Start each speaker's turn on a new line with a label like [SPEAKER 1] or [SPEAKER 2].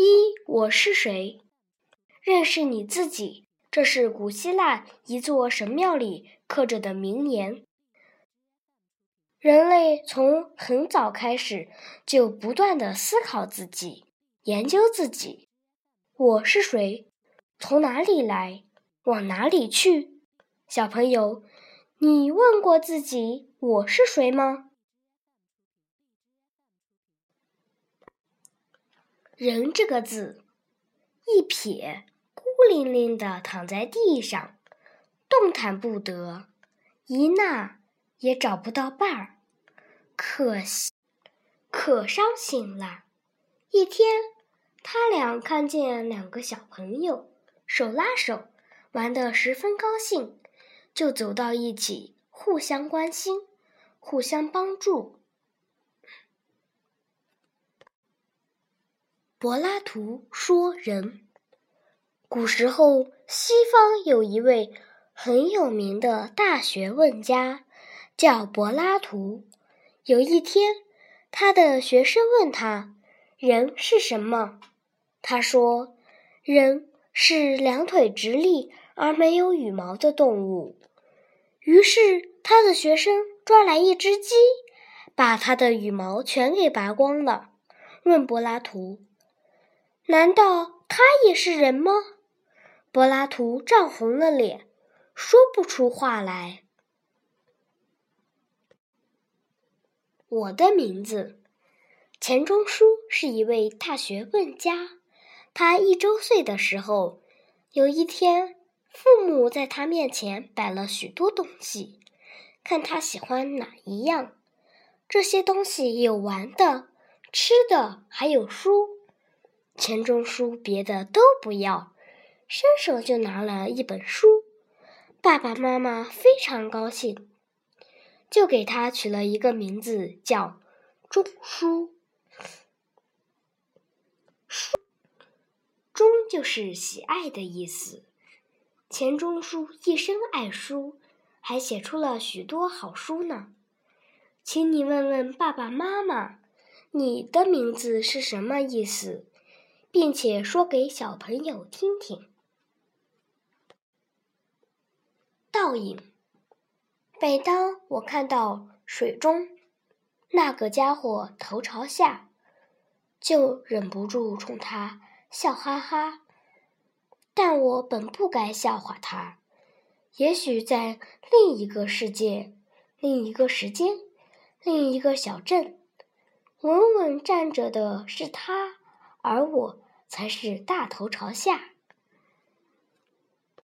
[SPEAKER 1] 一，我是谁？认识你自己。这是古希腊一座神庙里刻着的名言。人类从很早开始就不断的思考自己，研究自己。我是谁？从哪里来？往哪里去？小朋友，你问过自己我是谁吗？人这个字，一撇，孤零零的躺在地上，动弹不得，一捺也找不到伴儿，可惜，可伤心了。一天，他俩看见两个小朋友手拉手，玩得十分高兴，就走到一起，互相关心，互相帮助。柏拉图说：“人，古时候西方有一位很有名的大学问家，叫柏拉图。有一天，他的学生问他：‘人是什么？’他说：‘人是两腿直立而没有羽毛的动物。’于是，他的学生抓来一只鸡，把它的羽毛全给拔光了，问柏拉图。”难道他也是人吗？柏拉图涨红了脸，说不出话来。我的名字钱钟书是一位大学问家。他一周岁的时候，有一天，父母在他面前摆了许多东西，看他喜欢哪一样。这些东西有玩的、吃的，还有书。钱钟书别的都不要，伸手就拿了一本书。爸爸妈妈非常高兴，就给他取了一个名字，叫钟书。书，钟就是喜爱的意思。钱钟书一生爱书，还写出了许多好书呢。请你问问爸爸妈妈，你的名字是什么意思？并且说给小朋友听听。倒影。每当我看到水中那个家伙头朝下，就忍不住冲他笑哈哈。但我本不该笑话他。也许在另一个世界、另一个时间、另一个小镇，稳稳站着的是他，而我。才是大头朝下。